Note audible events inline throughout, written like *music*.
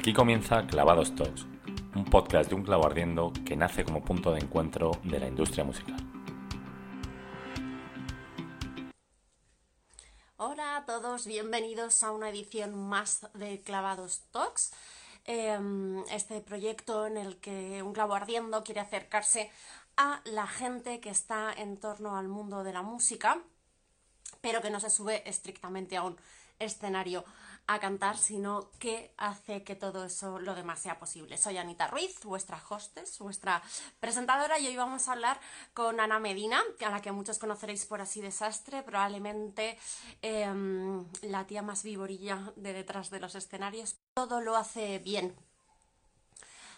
Aquí comienza Clavados Talks, un podcast de un clavo ardiendo que nace como punto de encuentro de la industria musical. Hola a todos, bienvenidos a una edición más de Clavados Talks. Em, este proyecto en el que un clavo ardiendo quiere acercarse a la gente que está en torno al mundo de la música, pero que no se sube estrictamente a un escenario a cantar, sino que hace que todo eso, lo demás, sea posible. Soy Anita Ruiz, vuestra hostess, vuestra presentadora, y hoy vamos a hablar con Ana Medina, a la que muchos conoceréis por Así Desastre, probablemente em, la tía más vivorilla de detrás de los escenarios. Todo lo hace bien.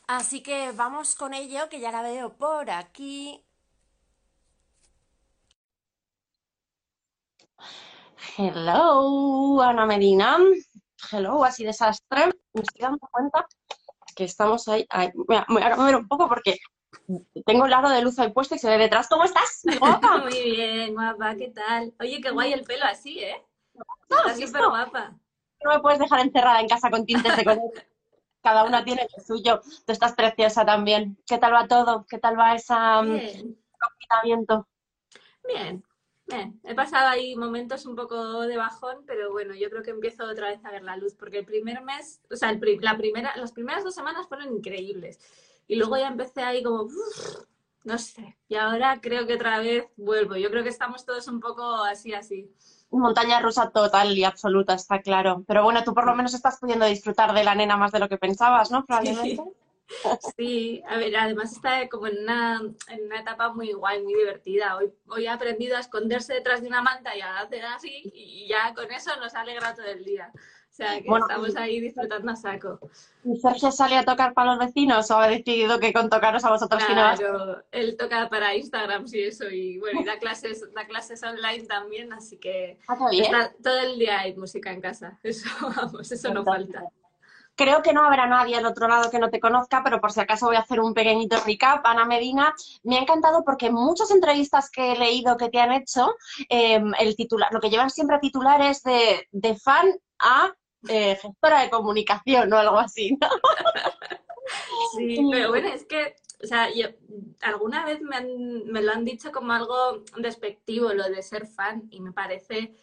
Así que vamos con ello, que ya la veo por aquí. Hello, Ana Medina hello, así desastre, me estoy dando cuenta que estamos ahí. voy, a, mover un poco porque tengo el aro de luz ahí puesto y se ve detrás. ¿Cómo estás? Guapa. *laughs* Muy bien, guapa, ¿qué tal? Oye, qué guay el pelo así, ¿eh? Estás súper guapa. No me puedes dejar encerrada en casa con tintes de color. Cada una tiene el suyo. Tú estás preciosa también. ¿Qué tal va todo? ¿Qué tal va ese confinamiento? Bien, he pasado ahí momentos un poco de bajón, pero bueno, yo creo que empiezo otra vez a ver la luz, porque el primer mes, o sea, la primera, las primeras dos semanas fueron increíbles. Y luego ya empecé ahí como, no sé, y ahora creo que otra vez vuelvo. Yo creo que estamos todos un poco así, así. Montaña rusa total y absoluta, está claro. Pero bueno, tú por lo menos estás pudiendo disfrutar de la nena más de lo que pensabas, ¿no? Probablemente. Sí, a ver, además está como en una, en una etapa muy guay, muy divertida. Hoy, hoy ha aprendido a esconderse detrás de una manta y a hacer así y ya con eso nos alegra todo el día. O sea, que estamos ahí disfrutando a saco. ¿Y Sergio sale a tocar para los vecinos o ha decidido que con tocaros a vosotros claro, él toca para Instagram y eso, y bueno, y da clases, da clases online también, así que ah, está, todo el día hay música en casa. *laughs* Eso, vamos, eso no falta. Creo que no habrá nadie al otro lado que no te conozca, pero por si acaso voy a hacer un pequeñito recap. Ana Medina, me ha encantado porque muchas entrevistas que he leído que te han hecho, em, el titular, lo que llevan siempre a titular es de, de fan a eh, gestora de comunicación o algo así, ¿no? *laughs* Sí, pero bueno, es que, o sea, yo, alguna vez me, me lo han dicho como algo despectivo lo de ser fan y me parece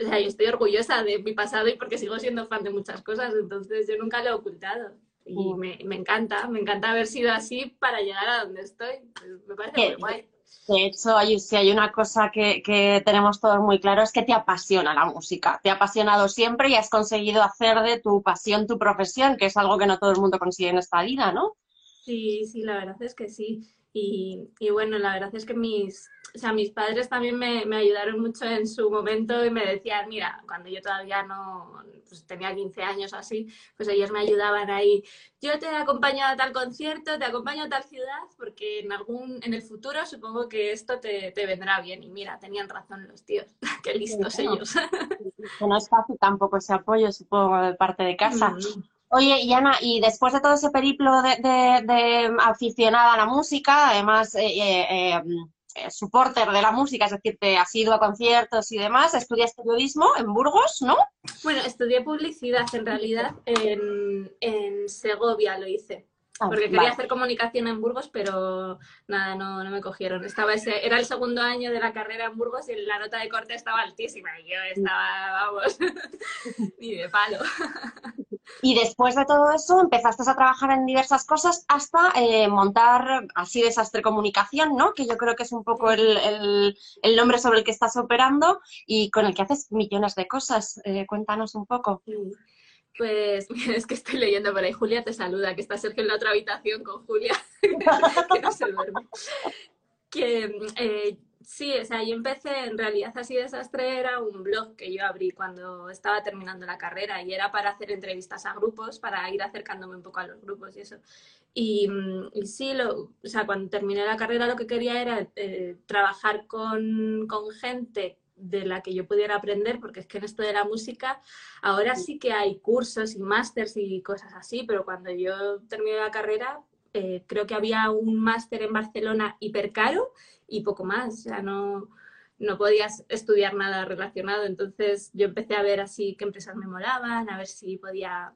o sea, yo estoy orgullosa de mi pasado y porque sigo siendo fan de muchas cosas, entonces yo nunca lo he ocultado. Y me, me encanta, me encanta haber sido así para llegar a donde estoy. Pues, me parece muy guay. De hecho, hay, si hay una cosa que, que, tenemos todos muy claro es que te apasiona la música. Te ha apasionado siempre y has conseguido hacer de tu pasión tu profesión, que es algo que no todo el mundo consigue en esta vida, ¿no? Sí, sí, la verdad es que sí. Y, y bueno, la verdad es que mis, o sea, mis padres también me, me, ayudaron mucho en su momento y me decían, mira, cuando yo todavía no pues tenía 15 años o así, pues ellos me ayudaban ahí. Yo te acompaño a tal concierto, te acompaño a tal ciudad, porque en algún, en el futuro supongo que esto te, te vendrá bien. Y mira, tenían razón los tíos, *laughs* qué listos ellos. *laughs* no es fácil tampoco ese apoyo, supongo, de parte de casa. Mm. Oye, y Ana, y después de todo ese periplo de, de, aficionada a la música, además eh, eh, eh eh, supporter de la música, es decir, te has ido a conciertos y demás, estudias periodismo en Burgos, ¿no? Bueno, estudié publicidad en realidad en, en Segovia, lo hice. Ah, porque quería hacer comunicación en Burgos, pero nada, no, no me cogieron. Estaba ese, era el segundo año de la carrera en Burgos y la nota de corte estaba altísima y yo estaba, vamos, *laughs* ni de palo. *laughs* Y después de todo eso empezaste a trabajar en diversas cosas hasta eh, montar así Desastre Comunicación, ¿no? Que yo creo que es un poco el, el, nombre sobre el que estás operando y con el que haces millones de cosas. Eh, cuéntanos un poco. Pues *laughs* es que estoy leyendo por ahí. Julia te saluda, que está Sergio en la otra habitación con Julia, *laughs* que no se duerme. Que eh, Sí, o sea, yo empecé, en realidad así desastre era un blog que yo abrí cuando estaba terminando la carrera y era para hacer entrevistas a grupos, para ir acercándome un poco a los grupos y eso. Y, y sí, lo, o sea, cuando terminé la carrera lo que quería era eh, trabajar con, con gente de la que yo pudiera aprender, porque es que en esto de la música ahora sí que hay cursos y másters y cosas así, pero cuando yo terminé la carrera eh, creo que había un máster en Barcelona hiper caro y poco más, o sea, no, no podías estudiar nada relacionado. Entonces yo empecé a ver así qué empresas me molaban, a ver si podía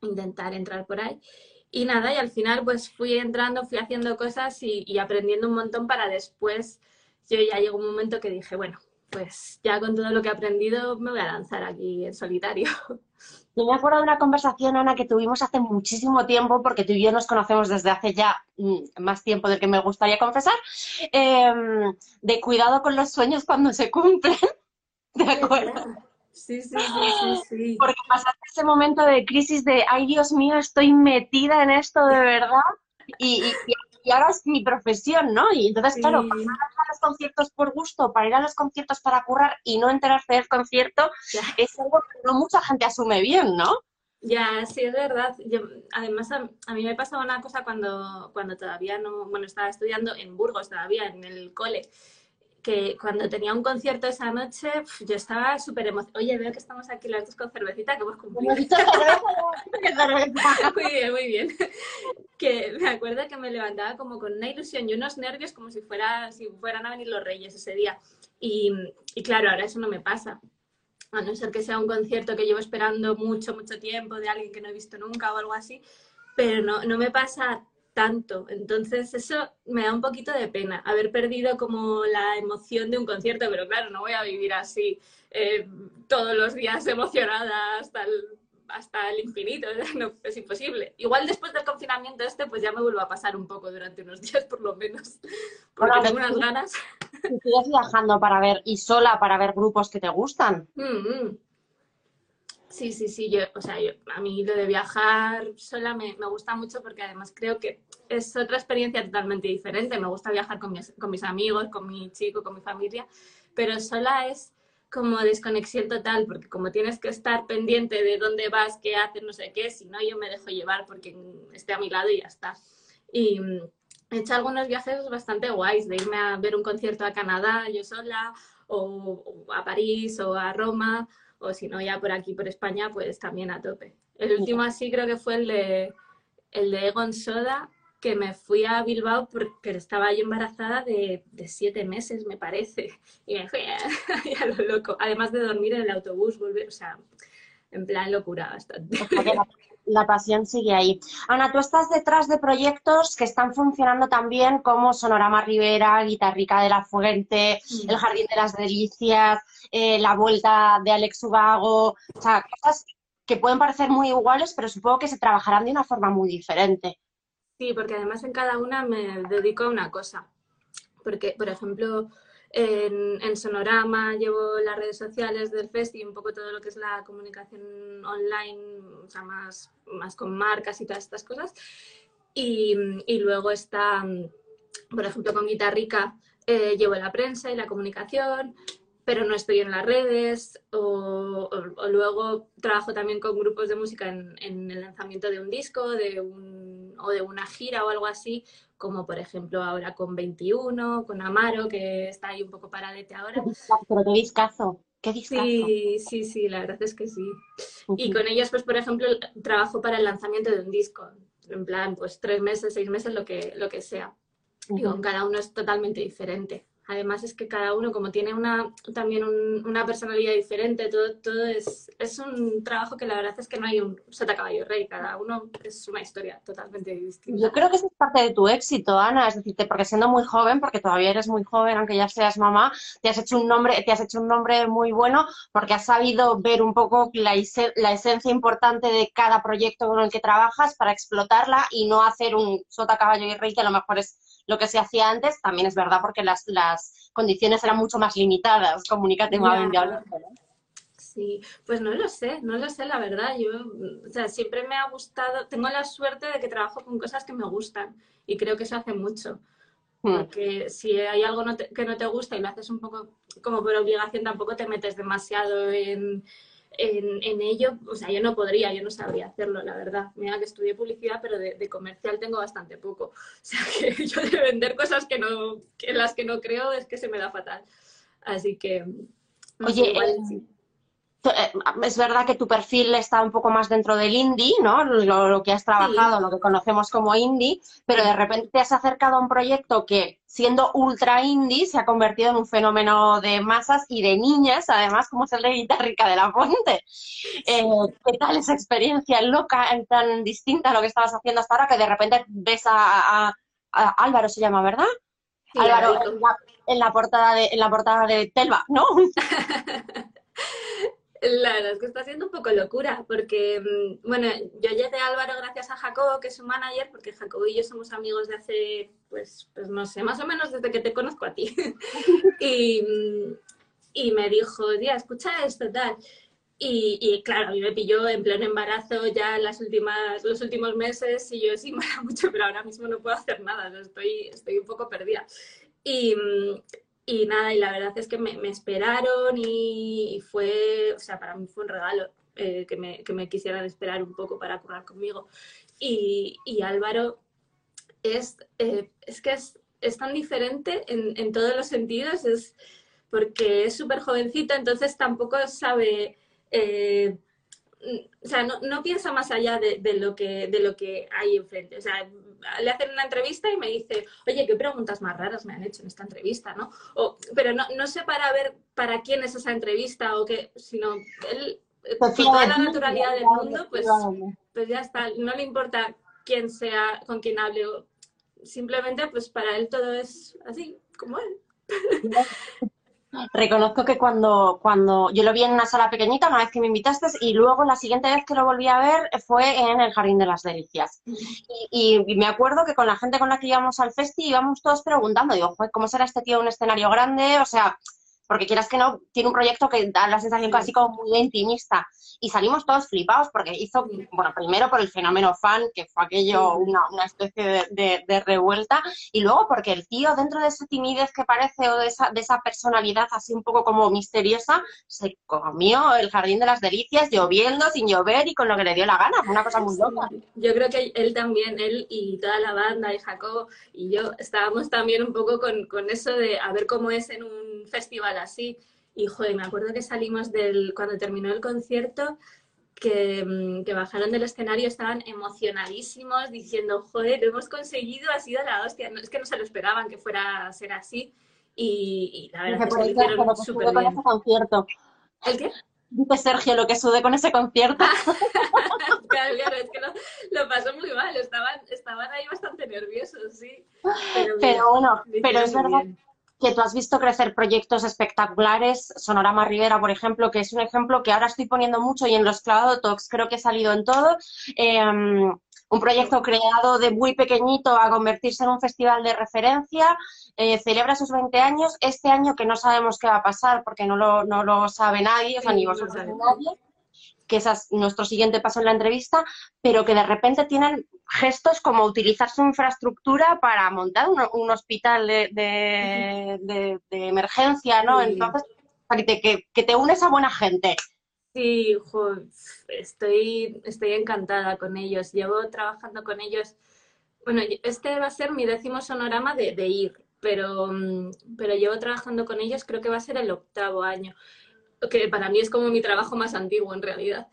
intentar entrar por ahí. Y nada, y al final pues fui entrando, fui haciendo cosas y, y aprendiendo un montón para después, yo ya llegó un momento que dije, bueno, pues ya con todo lo que he aprendido me voy a lanzar aquí en solitario. Yo me acuerdo de una conversación, Ana, que tuvimos hace muchísimo tiempo, porque tú y yo nos conocemos desde hace ya mm, más tiempo del que me gustaría confesar, em, de cuidado con los sueños cuando se cumplen. *laughs* ¿De acuerdo? Sí, sí, sí, sí, Porque pasaste ese momento de crisis de, ay Dios mío, estoy metida en esto de verdad. Y, y, ahora es mi profesión, ¿no? Y entonces, claro, para ir a los conciertos por gusto, para ir a los conciertos para currar y no enterarse del concierto, es algo que no mucha gente asume bien, ¿no? Ya, sí, es verdad. además, a, a, mí me pasaba una cosa cuando, cuando todavía no, bueno, estaba estudiando en Burgos todavía, en el cole que cuando tenía un concierto esa noche, yo estaba súper emocionada. Oye, veo que estamos aquí las dos con cervecita, que hemos cumplido. *laughs* muy bien, muy bien. Que me acuerdo que me levantaba como con una ilusión y unos nervios como si, fuera, si fueran a venir los reyes ese día. Y, y claro, ahora eso no me pasa. A no ser que sea un concierto que llevo esperando mucho, mucho tiempo de alguien que no he visto nunca o algo así. Pero no, no me pasa tanto. Entonces eso me da un poquito de pena, haber perdido como la emoción de un concierto, pero claro, no voy a vivir así eh, todos los días emocionada hasta el, hasta el infinito, *laughs* no, es imposible. Igual después del confinamiento este, pues ya me vuelvo a pasar un poco durante unos *laughs* días por lo menos, porque tengo unas ganas. ¿Sigues viajando para ver y sola para ver grupos que te gustan? Mm, mm. Sí, sí, sí, yo, o sea, a mí lo de viajar sola me, gusta mucho porque además creo que es otra experiencia totalmente diferente. Me gusta viajar con mis, con mis amigos, con mi chico, con mi familia, pero sola es como desconexión total porque como tienes que estar pendiente de dónde vas, qué haces, no sé qué, si no yo me dejo llevar porque esté a mi lado y ya está. Y mm, he hecho algunos viajes bastante guays, de irme a ver un concierto a Canadá yo sola, o a París, o a Roma, o si no ya por aquí, por España, pues también a tope. El último así creo que fue el de, el de Egon Soda, que me fui a Bilbao porque estaba yo embarazada de, de siete meses, me parece, y me fui *laughs* a, lo loco, además de dormir en el autobús, volver, o sea, en plan locura bastante. La pasión sigue ahí. Ana, tú estás detrás de proyectos que están funcionando también como Sonorama Rivera, Guitarrica de la Fuente, El Jardín de las Delicias, eh, La Vuelta de Alex Ubago, o sea, cosas que pueden parecer muy iguales, pero supongo que se trabajarán de una forma muy diferente. Sí, porque además en cada una me dedico a una cosa. Porque, por ejemplo, en, Sonorama llevo las redes sociales del Fest y un poco todo lo que es la comunicación online, o sea, más, más con marcas y todas estas cosas. Y, y luego está, por ejemplo, con Guitarrica eh, llevo la prensa y la comunicación, pero no estoy en las redes. O, o, luego trabajo también con grupos de música en, en el lanzamiento de un disco de un, o de una gira o algo así, como por ejemplo ahora con 21, con Amaro, que está ahí un poco paradete ahora. *laughs* Pero qué discazo, qué discazo. Sí, sí, sí, la verdad es que sí. Y con ellos, pues por ejemplo, trabajo para el lanzamiento de un disco, en plan, pues tres meses, seis meses, lo que, lo que sea. Y con cada uno es totalmente diferente. Además es que cada uno, como tiene una, también una personalidad diferente, todo, todo es, es un trabajo que la verdad es que no hay un sota caballo rey, cada uno es una historia totalmente distinta. Yo creo que eso es parte de tu éxito, Ana, es decir, porque siendo muy joven, porque todavía eres muy joven, aunque ya seas mamá, te has hecho un nombre, te has hecho un nombre muy bueno porque has sabido ver un poco la, la esencia importante de cada proyecto con el que trabajas para explotarla y no hacer un sota caballo y rey que a lo mejor es lo que se hacía antes, también es verdad porque las, las condiciones eran mucho más limitadas comunicativamente hablando. Sí, pues no lo sé, no lo sé, la verdad. Yo, o sea, siempre me ha gustado, tengo la suerte de que trabajo con cosas que me gustan y creo que eso hace mucho. Hmm. Porque si hay algo que no te gusta y lo haces un poco como por obligación, tampoco te metes demasiado en, en, ello, o sea, yo no podría, yo no sabría hacerlo, la verdad. Mira que estudié publicidad, pero de, comercial tengo bastante poco. *laughs* O sea, que yo de vender cosas que no, en las que no creo es que se me da fatal. Así que, Oye, eh, eh, es verdad que tu perfil está un poco más dentro del indie, ¿no? Lo, que has trabajado, lo que conocemos como indie, pero de repente te has acercado a un proyecto que, siendo ultra indie, se ha convertido en un fenómeno de masas y de niñas, además, como es el de Guitarrica de la Fuente. Eh, ¿Qué tal esa experiencia loca, tan distinta a lo que estabas haciendo hasta ahora, que de repente ves a, Álvaro, se llama, ¿verdad? Álvaro, en la, portada de, en la portada de Telva, ¿no? *laughs* La verdad es que está haciendo un poco locura, porque, mm, bueno, yo llegué a Álvaro gracias a Jacobo, que es su manager, porque Jacobo y yo somos amigos de hace, pues, pues no sé, más o menos desde que te conozco a ti. *laughs* y, mm, y me dijo, tía, escucha esto, tal. Y, y, claro, a mí me pilló en pleno embarazo ya las últimas, los últimos meses y yo sí *laughs* me da mucho, pero ahora mismo no puedo hacer nada, estoy, estoy un poco perdida. Y, mm, y nada, y la verdad es que me, esperaron y, fue, o sea, para mí fue un regalo eh, que, me, que, me, quisieran esperar un poco para currar conmigo. Y, y Álvaro es, eh, es que es, es, tan diferente en, en, todos los sentidos, es porque es súper jovencito, entonces tampoco sabe... Eh, o sea, no, no, piensa más allá de, de, lo que, de lo que hay enfrente. O sea, le hacen una entrevista y me dice, oye, ¿qué preguntas más raras me han hecho en esta entrevista? ¿no? O, pero no, no sé para ver para quién es esa entrevista o qué, sino él, eh, con toda la naturalidad del mundo, pues, pues ya está, no le importa quién sea, con quién hable, simplemente pues para él todo es así, como él. Reconozco que cuando, cuando yo lo vi en una sala pequeñita, una vez que me invitaste, y luego la siguiente vez que lo volví a ver fue en el Jardín de las Delicias. Y, me acuerdo que con la gente con la que íbamos al festi íbamos todos preguntando, digo, ¿cómo será este tío un escenario grande? O sea, porque quieras que no, tiene un proyecto que da la sensación casi como muy intimista. Y salimos todos flipados porque hizo, bueno, primero por el fenómeno fan, que fue aquello, una, una especie de, revuelta, y luego porque el tío, dentro de esa timidez que parece o de esa, de esa personalidad así un poco como misteriosa, se comió el jardín de las delicias, lloviendo, sin llover y con lo que le dio la gana. Fue una cosa muy loca. Yo creo que él también, él y toda la banda, y Jacob y yo, estábamos también un poco con, con eso de a ver cómo es en un festival así. Y joder, me acuerdo que salimos del, cuando terminó el concierto, que, mm, que, bajaron del escenario, estaban emocionadísimos, diciendo, joder, lo hemos conseguido, ha sido la hostia. No, es que no se lo esperaban que fuera a ser así. Y, la verdad es que lo hicieron súper bien. Ese concierto. ¿El qué? Dice Sergio lo que sudé con ese concierto. *laughs* claro, claro, es que lo, lo, pasó muy mal, estaban, estaban ahí bastante nerviosos, sí. Pero, bueno, pero es verdad que tú has visto crecer proyectos espectaculares, Sonorama Rivera, por ejemplo, que es un ejemplo que ahora estoy poniendo mucho y en los Clavado Talks creo que ha salido en todo. Em, un proyecto creado de muy pequeñito a convertirse en un festival de referencia, eh, celebra sus 20 años, este año que no sabemos qué va a pasar porque no lo, no lo sabe nadie, o sea, ni vosotros ni nadie, que es nuestro siguiente paso en la entrevista, pero que de repente tienen gestos como utilizar su infraestructura para montar un, hospital de, emergencia, ¿no? Entonces, que, que, te unes a buena gente. Sí, estoy, estoy encantada con ellos. Llevo trabajando con ellos. Bueno, este va a ser mi décimo sonorama de, de ir, pero, mm, pero llevo trabajando con ellos, creo que va a ser el octavo año que para mí es como mi trabajo más antiguo en realidad.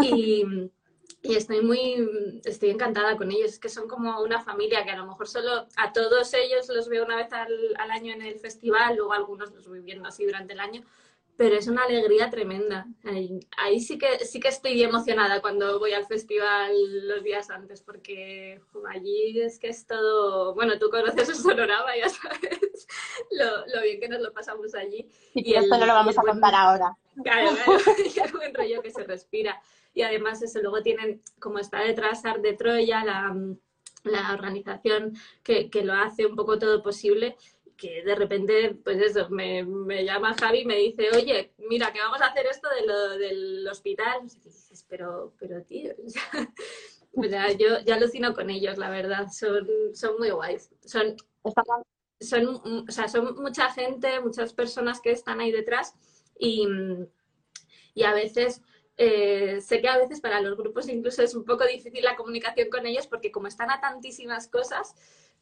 Y, *laughs* y, estoy muy, estoy encantada con ellos, es que son como una familia que a lo mejor solo a todos ellos los veo una vez al, al año en el festival, luego algunos los voy viendo así durante el año, pero es una alegría tremenda. Ahí, sí, que, sí que estoy emocionada cuando voy al festival los días antes, porque allí es que es todo, bueno, tú conoces el Sonorama, ya *laughs* sabes lo, lo, bien que nos lo pasamos allí. Y, esto no lo vamos a contar ahora. Claro, *laughs* claro, *laughs* el buen rollo que se respira. Y además eso, luego tienen, como está detrás Art de Troya, la, la organización que, que lo hace un poco todo posible, que de repente, pues eso, me, me, llama Javi y me dice, oye, mira, que vamos a hacer esto de lo, del hospital. Y dices, pero, pero tío, *laughs* o sea, yo ya alucino con ellos, la verdad, son, son muy guays. Son, son, o sea, son mucha gente, muchas personas que están ahí detrás y, y a veces... Eh, sé que a veces para los grupos incluso es un poco difícil la comunicación con ellos porque como están a tantísimas cosas,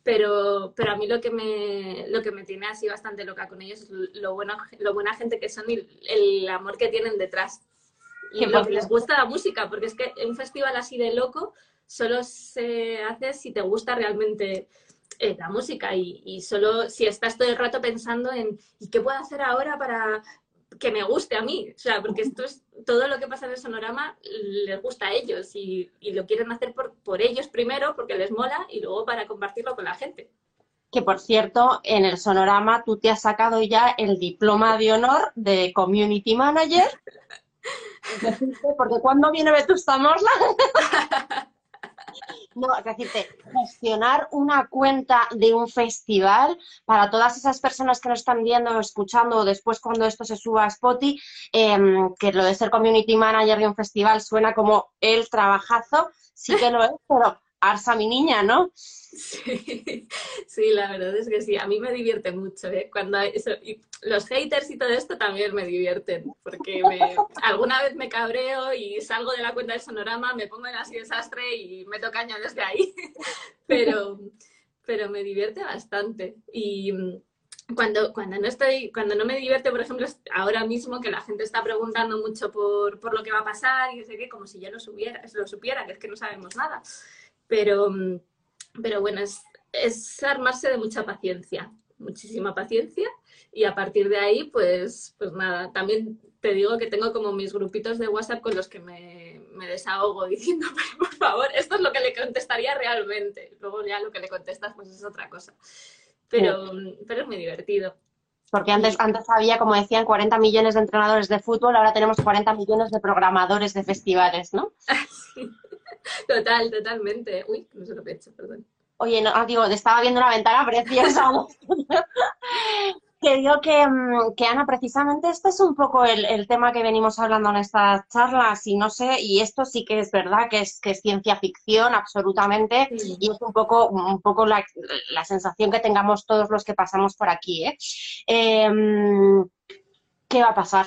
pero, pero a mí lo que, me, lo que me tiene así bastante loca con ellos es lo, bueno, lo buena gente que son y el amor que tienen detrás. Y lo que les gusta la música, porque es que un festival así de loco solo se hace si te gusta realmente eh, la música y, y, solo si estás todo el rato pensando en ¿y qué puedo hacer ahora para que me guste a mí? O sea, porque esto es todo lo que pasa en el sonorama les gusta a ellos y, y lo quieren hacer por, por ellos primero porque les mola y luego para compartirlo con la gente que por cierto, en el sonorama tú te has sacado ya el diploma de honor de Community Manager. *laughs* Porque cuando viene Vetusta Morla *laughs* No, es decirte, gestionar una cuenta de un festival para todas esas personas que nos están viendo o escuchando después cuando esto se suba a Spotify, em, que lo de ser community manager de un festival suena como el trabajazo, sí que lo es, pero Arsa mi niña, ¿no? Sí, *laughs* sí, la verdad es que sí, a mí me divierte mucho, ¿eh? Cuando eso, los haters y todo esto también me divierten, porque alguna vez me cabreo y salgo de la cuenta del sonorama, me pongo en así desastre y me toca desde ahí, *laughs* pero, pero me divierte bastante. Y cuando, cuando no estoy, cuando no me divierte, por ejemplo, ahora mismo que la gente está preguntando mucho por, por lo que va a pasar y sé que como si ya lo, supiera, lo supiera, que es que no sabemos nada. Pero, pero bueno, es, es armarse de mucha paciencia, muchísima paciencia y a partir de ahí, pues, pues nada, también te digo que tengo como mis grupitos de WhatsApp con los que me, me desahogo *laughs* diciendo, por favor, esto es lo que le contestaría realmente. Luego ya lo que le contestas, pues es otra cosa. Pero, pero es muy divertido. Porque antes, antes había, como decían, 40 millones de entrenadores de fútbol, ahora tenemos 40 millones de programadores de festivales, ¿no? *laughs* *laughs* *laughs* Total, totalmente. Uy, no se lo he hecho, perdón. Oye, no, ah, digo, estaba viendo una ventana preciosa. *laughs* que digo que, mm, que, Ana, precisamente este es un poco el, tema que venimos hablando en estas charlas y no sé, y esto sí que es verdad que es, que es ciencia ficción absolutamente y es un poco, un poco la, sensación que tengamos todos los que pasamos por aquí. ¿eh? Em, qué va a pasar?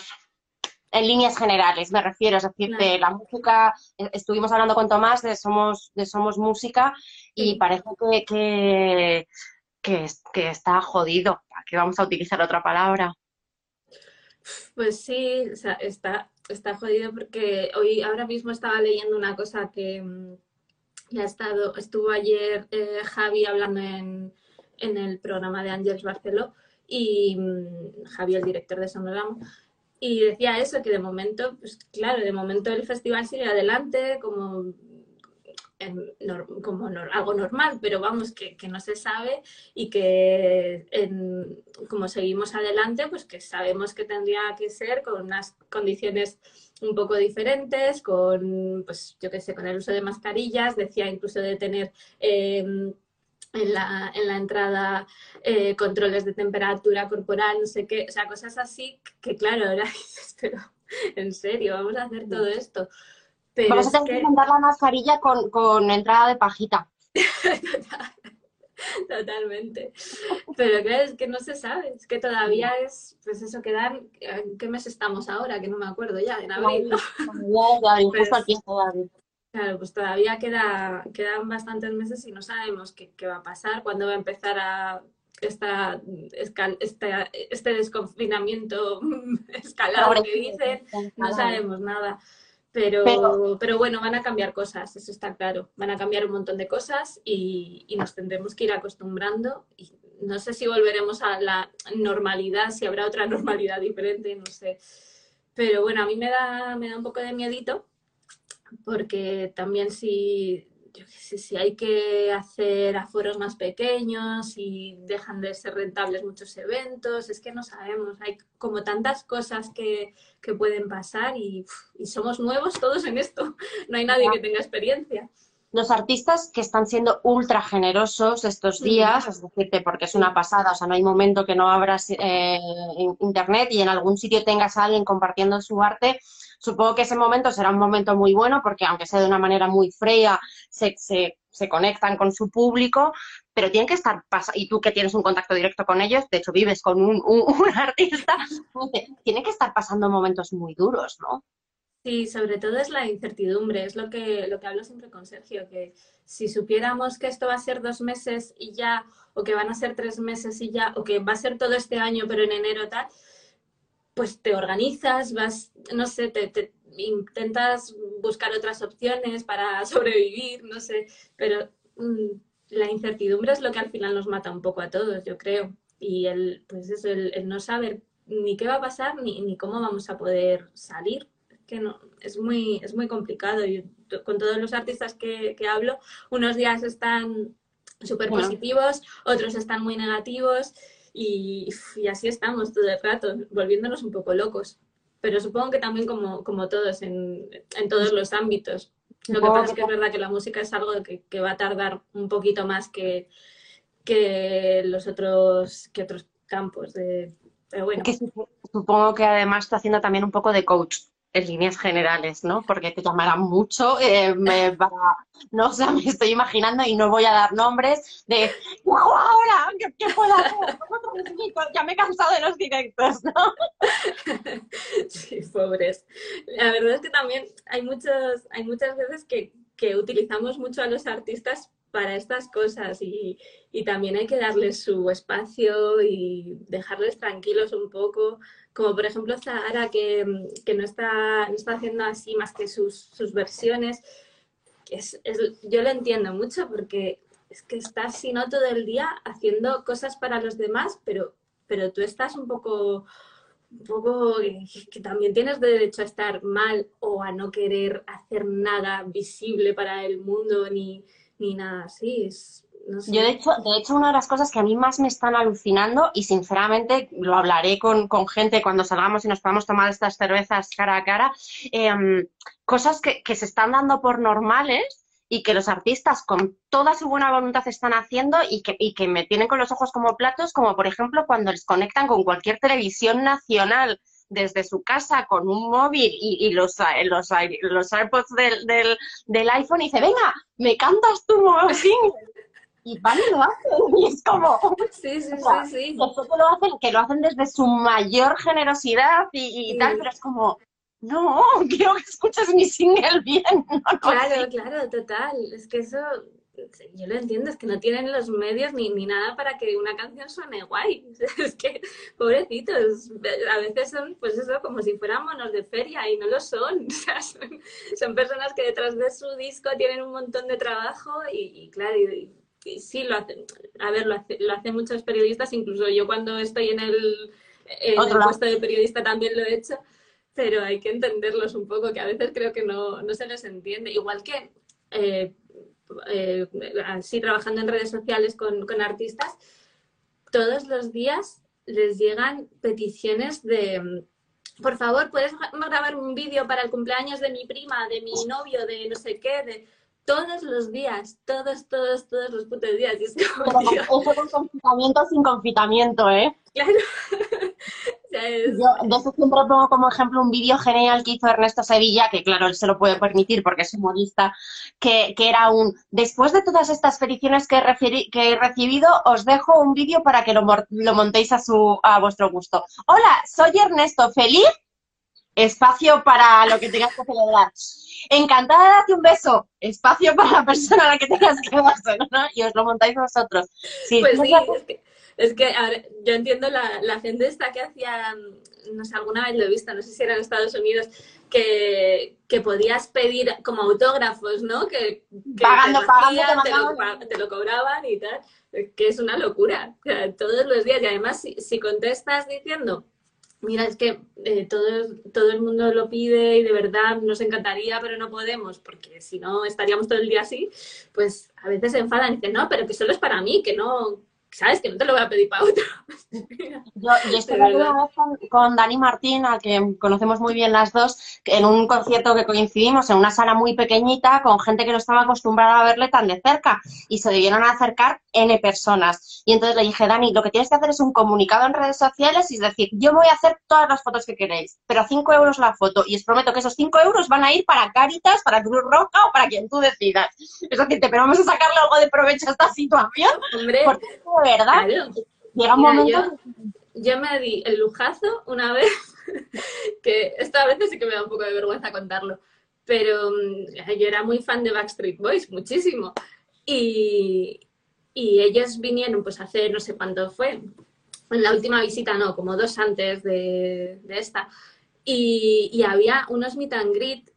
En líneas generales, me refiero, es decir, de la música, e, estuvimos hablando con Tomás de Somos, de Somos Música y parece que que, está jodido. que vamos a utilizar otra palabra? Pues sí, está, está jodido porque hoy ahora mismo estaba leyendo una cosa que mm, ya ha estado, estuvo ayer eh, Javi hablando en, en, el programa de Ángeles Barceló y mm, Javi, el director de Sonorama, y decía eso, que de momento, pues claro, de momento el festival sigue adelante, como como algo normal, pero vamos, que, no se sabe y que como seguimos adelante, pues que sabemos que tendría que ser con unas condiciones un poco diferentes, con, pues yo qué sé, con el uso de mascarillas, decía incluso de tener... Em, en la, en la, entrada eh, controles de temperatura corporal, no sé qué, o sea, cosas así que claro, ahora *laughs* dices, pero en serio, vamos a hacer todo esto. Vamos a tener que, montar la mascarilla con, entrada de pajita. *laughs* Totalmente. Pero que es que no se sabe, es que todavía es, pues eso, quedan, ¿en qué mes estamos ahora? Que no me acuerdo ya, en abril. *laughs* pues, Claro, pues todavía queda, quedan bastantes meses y no sabemos qué, va a pasar, cuándo va a empezar a esta, este desconfinamiento *laughs* escalado que dicen, no sabemos nada. Pero, pero, bueno, van a cambiar cosas, eso está claro. Van a cambiar un montón de cosas y, nos tendremos que ir acostumbrando. Y no sé si volveremos a la normalidad, si habrá otra *laughs* normalidad diferente, no sé. Pero bueno, a mí me da, me da un poco de miedito porque también si yo sé, si hay que hacer aforos más pequeños y dejan de ser rentables muchos eventos, es que no sabemos, hay como tantas cosas que, que pueden pasar y, y, somos nuevos todos en esto, *laughs* no hay nadie que tenga experiencia. Los artistas que están siendo ultra generosos estos días, es decir, porque es una pasada, o sea, no hay momento que no abras eh, internet y en algún sitio tengas a alguien compartiendo su arte, Supongo que ese momento será un momento muy bueno porque aunque sea de una manera muy fría, se, se, se conectan con su público, pero tienen que estar, y tú que tienes un contacto directo con ellos, de hecho vives con un, un, *laughs* artista, tienen que estar pasando momentos muy duros, ¿no? Sí, sobre todo es la incertidumbre, es lo que, lo que hablo siempre con Sergio, que si supiéramos que esto va a ser dos meses y ya, o que van a ser tres meses y ya, o que va a ser todo este año pero en enero tal, pues te organizas, vas, no sé, te, intentas buscar otras opciones para *laughs* sobrevivir, no sé, pero mm, la incertidumbre es lo que al final nos mata un poco a todos, yo creo. Y el, pues es el, no saber ni qué va a pasar ni, ni cómo vamos a poder salir. Que no, es muy, es muy complicado. y con todos los artistas que, que hablo, unos días están súper positivos, otros están muy negativos y, y, así estamos todo el rato, volviéndonos un poco locos. Pero supongo que también como, como todos en, en todos los ámbitos. Lo que pasa es que es verdad que la música es algo que, que va a tardar un poquito más que, que los otros, que otros campos. De... Pero bueno. Que supongo que además está haciendo también un poco de coach en líneas generales, ¿no? Porque te llamarán mucho, eh, me va, no o me estoy imaginando y no voy a dar nombres de ¡Wow, ahora! ¿Qué, qué puedo hacer? Ya me he cansado de los directos, ¿no? *laughs* Sí, pobres. La verdad es que también hay muchos, hay muchas veces que, que utilizamos mucho a los artistas para estas cosas y, y, también hay que darles su espacio y dejarles tranquilos un poco, como por ejemplo Zahara que, que no, está, no está haciendo así más que sus, sus versiones. Es, es, yo lo entiendo mucho porque es que estás, si no, todo el día haciendo cosas para los demás, pero, pero tú estás un poco, un poco que también tienes derecho a estar mal o a no querer hacer nada visible para el mundo ni, ni nada así. no sé. Yo, de hecho, de hecho, una de las cosas que a mí más me están alucinando, y sinceramente lo hablaré con, con gente cuando salgamos y nos podamos tomar estas cervezas cara a cara, eh, cosas que, que se están dando por normales y que los artistas con toda su buena voluntad están haciendo y que, y que me tienen con los ojos como platos, como por ejemplo cuando les conectan con cualquier televisión nacional desde su casa con un móvil y, y los, los, los AirPods del, del, del, iPhone y dice, venga, me cantas tu nuevo single. Y van y lo hacen. Y es como... *laughs* Sí, sí, o sea, sí, sí. Que lo, hacen, que lo hacen desde su mayor generosidad y, y sí. tal, pero es como... No, *laughs* quiero que escuches mi single bien. No, claro, claro, total. Es que eso, yo lo entiendo, es que no tienen los medios ni, ni nada para que una canción suene guay. *laughs* Es que, pobrecitos, a veces son, pues eso, como si fueran monos de feria y no lo son. *laughs* O sea, son, son personas que detrás de su disco tienen un montón de trabajo y, y claro, y, y, sí, lo hacen. A ver, lo hacen lo hace muchos periodistas, incluso yo cuando estoy en el, en el puesto de periodista también lo he hecho pero hay que entenderlos un poco, que a veces creo que no, no se les entiende. Igual que eh, eh, así trabajando en redes sociales con, con, artistas, todos los días les llegan peticiones de, por favor, ¿puedes grabar un vídeo para el cumpleaños de mi prima, de mi novio, de no sé qué? De... Todos los días, todos, todos, todos los putos días. Y es como, Pero, eso con confitamiento sin confitamiento, ¿eh? Claro. Es... Yo siempre pongo como ejemplo un vídeo genial que hizo Ernesto Sevilla, que claro, él se lo puede permitir porque es humorista, que, que era un, después de todas estas peticiones que he, recibido, os dejo un vídeo para que lo, lo montéis a, su, a vuestro gusto. Hola, soy Ernesto, feliz, espacio para lo que tengas que celebrar. Encantada de darte un beso, espacio para la persona a la que tengas que darse, ¿no? Y os lo montáis vosotros. Sí, pues sí, es que es que a ver, yo entiendo la, la, gente esta que hacía, no sé, alguna vez lo he visto, no sé si era en Estados Unidos, que, que podías pedir como autógrafos, ¿no? Que, que pagando, te, pagando, te, lo, te, lo, cobraban y tal, que es una locura, o sea, todos los días. Y además, si, si contestas diciendo, mira, es que eh, todo, todo el mundo lo pide y de verdad nos encantaría, pero no podemos, porque si no estaríamos todo el día así, pues a veces se enfadan y dicen, no, pero que solo es para mí, que no, ¿sabes? Que no te lo voy a pedir para otro. *laughs* yo, yo estuve una vez con, con, Dani Martín, al que conocemos muy bien las dos, en un concierto que coincidimos en una sala muy pequeñita con gente que no estaba acostumbrada a verle tan de cerca y se debieron acercar N personas. Y entonces le dije, Dani, lo que tienes que hacer es un comunicado en redes sociales y es decir, yo voy a hacer todas las fotos que queréis, pero 5 euros la foto y os prometo que esos 5 euros van a ir para Caritas, para Cruz Roja o para quien tú decidas. Es decir, pero vamos a sacarle algo de provecho a esta situación. Hombre, porque de verdad, claro. llega un momento... Yo, yo, me di el lujazo una vez, *laughs* que esta vez sí que me da un poco de vergüenza contarlo, pero um, yo era muy fan de Backstreet Boys, muchísimo. Y, y ellos vinieron pues hace no sé cuánto fue, en la última visita no, como dos antes de, de esta. y, y había unos meet and greet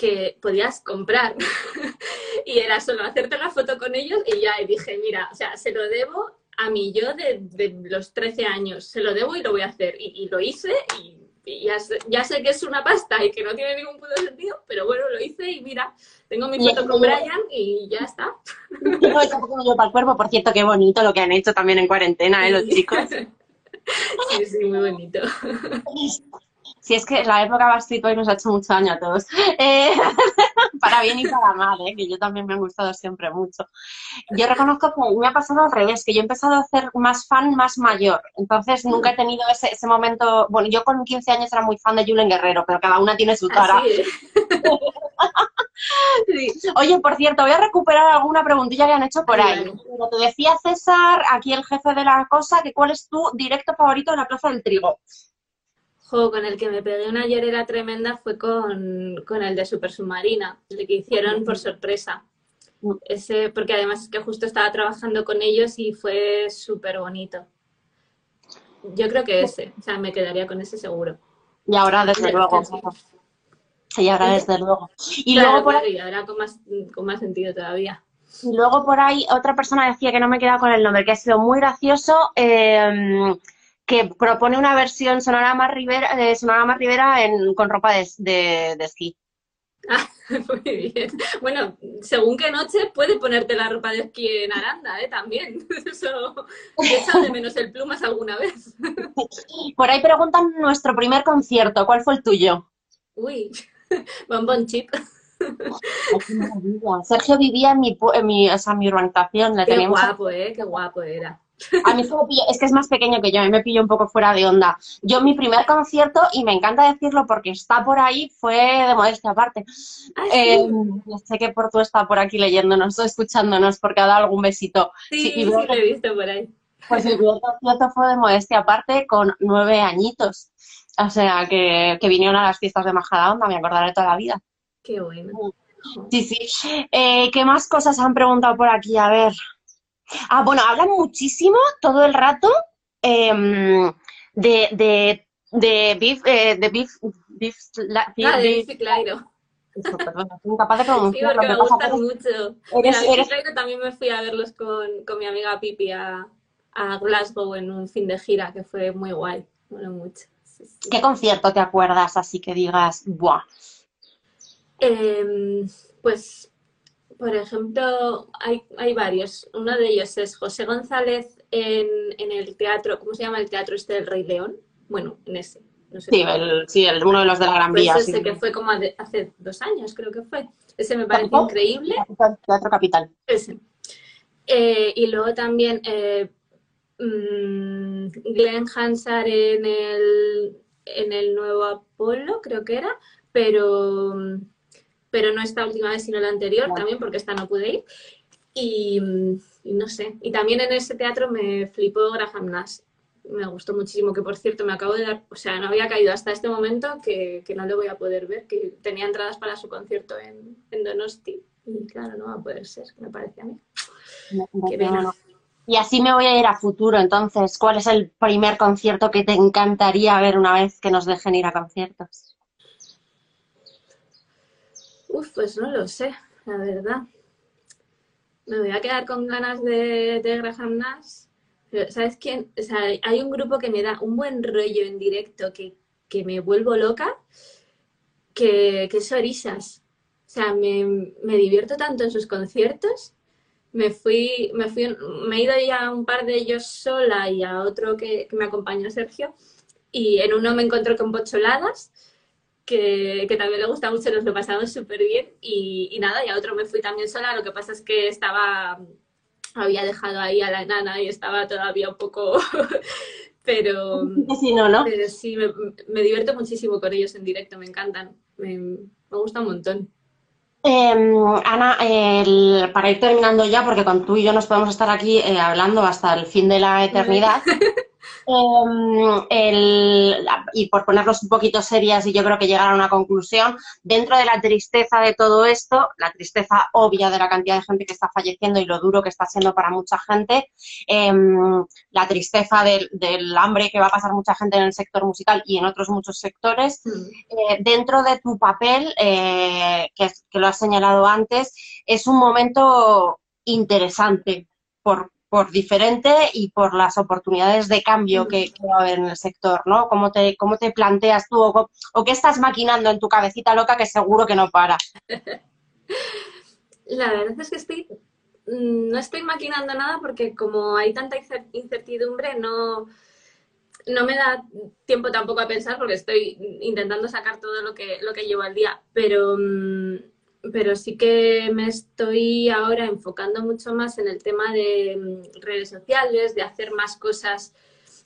que podías comprar *laughs* y era solo hacerte la foto con ellos y ya y dije, mira, o sea, se lo debo a mí yo de, de los 13 años, se lo debo y lo voy a hacer. Y, y lo hice y, y ya, sé, ya, sé, que es una pasta y que no tiene ningún puto sentido, pero bueno, lo hice y mira, tengo mi foto con Brian y ya está. Yo para el cuerpo, por cierto, qué bonito lo que han hecho también en cuarentena, ¿eh, los chicos? *laughs* Sí, sí, muy bonito. Si es que la época Backstreet Boys nos ha hecho mucho daño a todos. *laughs* Eh, *laughs* para bien y para mal, ¿eh? que yo también me han gustado siempre mucho. Yo reconozco que me ha pasado al revés, que yo he empezado a hacer más fan más mayor. Entonces nunca he tenido ese, ese momento. Bueno, yo con 15 años era muy fan de Julen Guerrero, pero cada una tiene su cara. *laughs* Sí. Oye, por cierto, voy a recuperar alguna preguntilla que han hecho por ahí. Pero te decía César, aquí el jefe de la cosa, que cuál es tu directo favorito de la Plaza del Trigo juego con el que me pegué una llorera tremenda fue con, con el de Super Submarina, el que hicieron por sorpresa. Ese, porque además es que justo estaba trabajando con ellos y fue súper bonito. Yo creo que ese, o sea, me quedaría con ese seguro. Y ahora desde luego. Sí, ahora desde luego. Y claro, luego por ahí... y ahora con más, con más sentido todavía. Y luego por ahí otra persona decía que no me queda con el nombre, que ha sido muy gracioso. Eh, que propone una versión Sonorama Rivera, de Sonorama Rivera en, con ropa de, de, de esquí. Ah, *laughs* muy bien. Bueno, según qué noche puede ponerte la ropa de esquí en Aranda, ¿eh? También. *laughs* Eso, he echado de menos el plumas alguna vez. *laughs* Por ahí preguntan nuestro primer concierto. ¿Cuál fue el tuyo? Uy, bombón chip. Sergio vivía en mi, en mi, o sea, en mi urbanización. Qué teníamos... guapo, ¿eh? Qué guapo era. A mí se me pilló, es que es más pequeño que yo, a mí me pilló un poco fuera de onda. Yo mi primer concierto, y me encanta decirlo porque está por ahí, fue de modestia aparte. ¿Ah, sí? eh, sé que por tú está por aquí leyéndonos o escuchándonos porque ha dado algún besito. Sí, sí, sí lo he visto por ahí. Pues el primer concierto fue de modestia aparte con nueve añitos. O sea, que, que vinieron a las fiestas de Majadahonda, me acordaré toda la vida. Qué bueno. Sí, sí. Eh, ¿Qué más cosas han preguntado por aquí? A ver. Ah, bueno, hablan muchísimo todo el rato eh, de, de, de beef, eh, de beef, beef, la, beef, ah, de beef, claro. Eso, perdón, soy incapaz de pronunciar. Sí, porque me, me gustan mucho. Eres, Mira, eres... Claro, también me fui a verlos con, con mi amiga Pipi a, a, Glasgow en un fin de gira, que fue muy guay. Bueno, mucho. Sí, sí. ¿Qué concierto te acuerdas así que digas, buah? Eh, pues por ejemplo, hay, hay, varios. Uno de ellos es José González en, en, el teatro, ¿cómo se llama el teatro este del Rey León? Bueno, en ese. No sé sí, el, sí el, uno de los de la Gran Vía. Pues ese sí. que fue como de, hace dos años, creo que fue. Ese me parece ¿Teatro? increíble. Teatro Capital. Ese. Eh, y luego también eh, mmm, Glenn Hansard en el, en el nuevo Apolo, creo que era, pero pero no esta última vez, sino la anterior también, porque esta no pude ir. Y, y, no sé, y también en ese teatro me flipó Graham Nash. Me gustó muchísimo, que por cierto me acabo de dar, o sea, no había caído hasta este momento que, que no lo voy a poder ver, que tenía entradas para su concierto en, en Donosti. Y claro, no va a poder ser, me parece a mí. No, no, no, y así me voy a ir a futuro, entonces, ¿cuál es el primer concierto que te encantaría ver una vez que nos dejen ir a conciertos? Uf, pues no lo sé, la verdad. Me voy a quedar con ganas de, de Graham Nash. Pero, ¿sabes quién? O sea, hay un grupo que me da un buen rollo en directo que, que me vuelvo loca, que, que es Orisas. O sea, me, me, divierto tanto en sus conciertos. Me fui, me fui, me he ido ya a un par de ellos sola y a otro que, que me acompañó Sergio. Y en uno me encontré con Pocholadas que, que, también le gusta mucho, nos lo pasamos súper bien y, y, nada, y a otro me fui también sola, lo que pasa es que estaba, había dejado ahí a la enana y estaba todavía un poco, *laughs* pero, sí, no, ¿no? pero sí, me, me, divierto muchísimo con ellos en directo, me encantan, me, me gusta un montón. Eh, Ana, el, para ir terminando ya, porque con tú y yo nos podemos estar aquí eh, hablando hasta el fin de la eternidad. *laughs* Em, y por ponerlos un poquito serias y yo creo que llegar a una conclusión, dentro de la tristeza de todo esto, la tristeza obvia de la cantidad de gente que está falleciendo y lo duro que está siendo para mucha gente, em, la tristeza del, hambre que va a pasar mucha gente en el sector musical y en otros muchos sectores, mm. eh, dentro de tu papel, eh, que, que lo has señalado antes, es un momento interesante por, por diferente y por las oportunidades de cambio que, va a haber en el sector, ¿no? ¿Cómo te, cómo te planteas tú o, qué estás maquinando en tu cabecita loca que seguro que no para? *laughs* La verdad es que estoy, no estoy maquinando nada porque como hay tanta incertidumbre, no, no me da tiempo tampoco a pensar porque estoy intentando sacar todo lo que, lo que llevo al día, pero... Mm, pero sí que me estoy ahora enfocando mucho más en el tema de mm, redes sociales, de hacer más cosas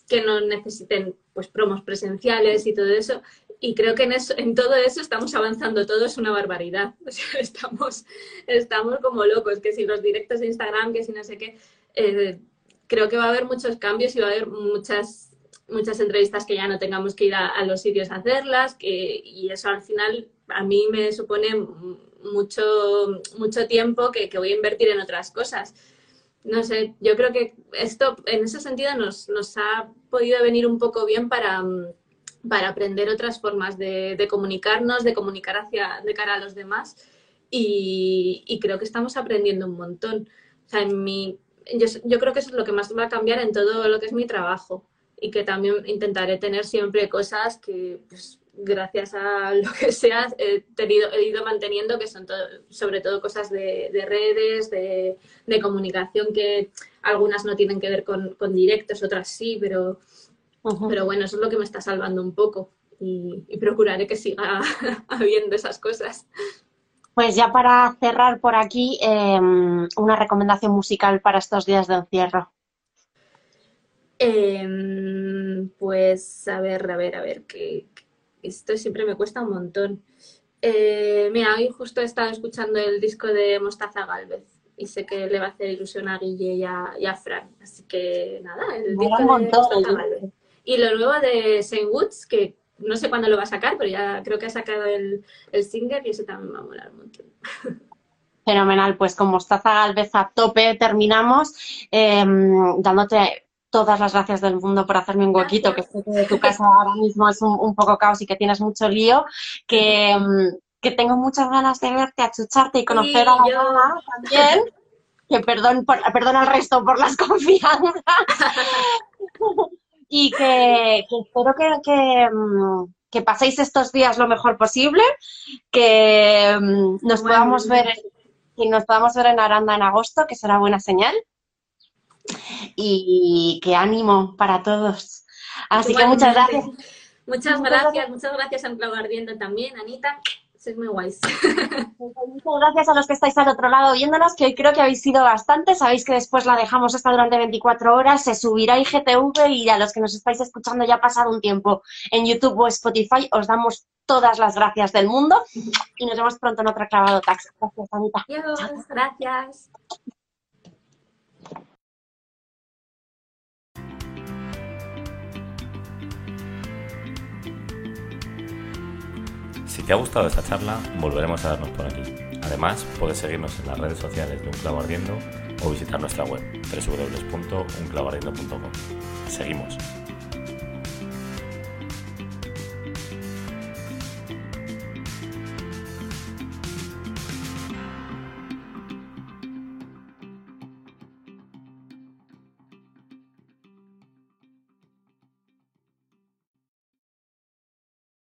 que no necesiten pues promos presenciales y todo eso. Y creo que en, eso, en todo eso estamos avanzando todo, es una barbaridad. *laughs* estamos, estamos como locos, que si los directos de Instagram, que si no sé qué. Eh, creo que va a haber muchos cambios y va a haber muchas muchas entrevistas que ya no tengamos que ir a, los sitios a hacerlas, que, y eso al final a mí me supone mucho, mucho tiempo que, voy a invertir en otras cosas. No sé, yo creo que esto en ese sentido nos, nos ha podido venir un poco bien para, para aprender otras formas de, comunicarnos, de comunicar hacia, de cara a los demás. Y, creo que estamos aprendiendo un montón. O sea, en mi, yo, yo, creo que eso es lo que más va a cambiar en todo lo que es mi trabajo y que también intentaré tener siempre cosas que pues, gracias a lo que sea, he, tenido, he ido manteniendo, que son sobre todo cosas de, redes, de, comunicación, que algunas no tienen que ver con, directos, otras sí, pero, pero bueno, eso es lo que me está salvando un poco y, procuraré que siga *laughs* habiendo esas cosas. Pues ya para cerrar por aquí, em, una recomendación musical para estos días de encierro. Em, pues a ver, a ver, a ver, ¿qué, esto siempre me cuesta un montón. Eh, mira, hoy justo he estado escuchando el disco de Mostaza Galvez y sé que le va a hacer ilusión a Guille y a, Fran. Así que nada, el disco de Mostaza Galvez. Y lo nuevo de Saint Woods, que no sé cuándo lo va a sacar, pero ya creo que ha sacado el, el single y ese también va a molar un montón. Fenomenal, pues con Mostaza Galvez a tope terminamos, em, dándote todas las gracias del mundo por hacerme un huequito, que sé que tu casa ahora mismo es un, poco caos y que tienes mucho lío, que, mm, que tengo muchas ganas de verte, achucharte y conocer a la mamá también. *laughs* Que perdón, por, perdón al resto por las *laughs* confianzas. y que, espero que, mm, que, paséis estos días lo mejor posible, que mm, nos podamos ver que nos podamos ver en Aranda en agosto, que será buena señal y qué ánimo para todos. Así que muchas gracias. Muchas gracias, muchas gracias a Clavo Ardiendo también, Anita. Sois muy guays. Muchas gracias a los que estáis al otro lado viéndonos, que hoy creo que habéis sido bastante. Sabéis que después la dejamos hasta durante 24 horas, se subirá IGTV y a los que nos estáis escuchando ya ha pasado un tiempo en YouTube o Spotify, os damos todas las gracias del mundo y nos vemos pronto en otro clavado tax. Gracias, Anita. Adiós, gracias. Si te ha gustado esta charla, volveremos a darnos por aquí. Además, puedes seguirnos en las redes sociales de Un Clavo Ardiendo o visitar nuestra web www.unclavoardiendo.com. Seguimos.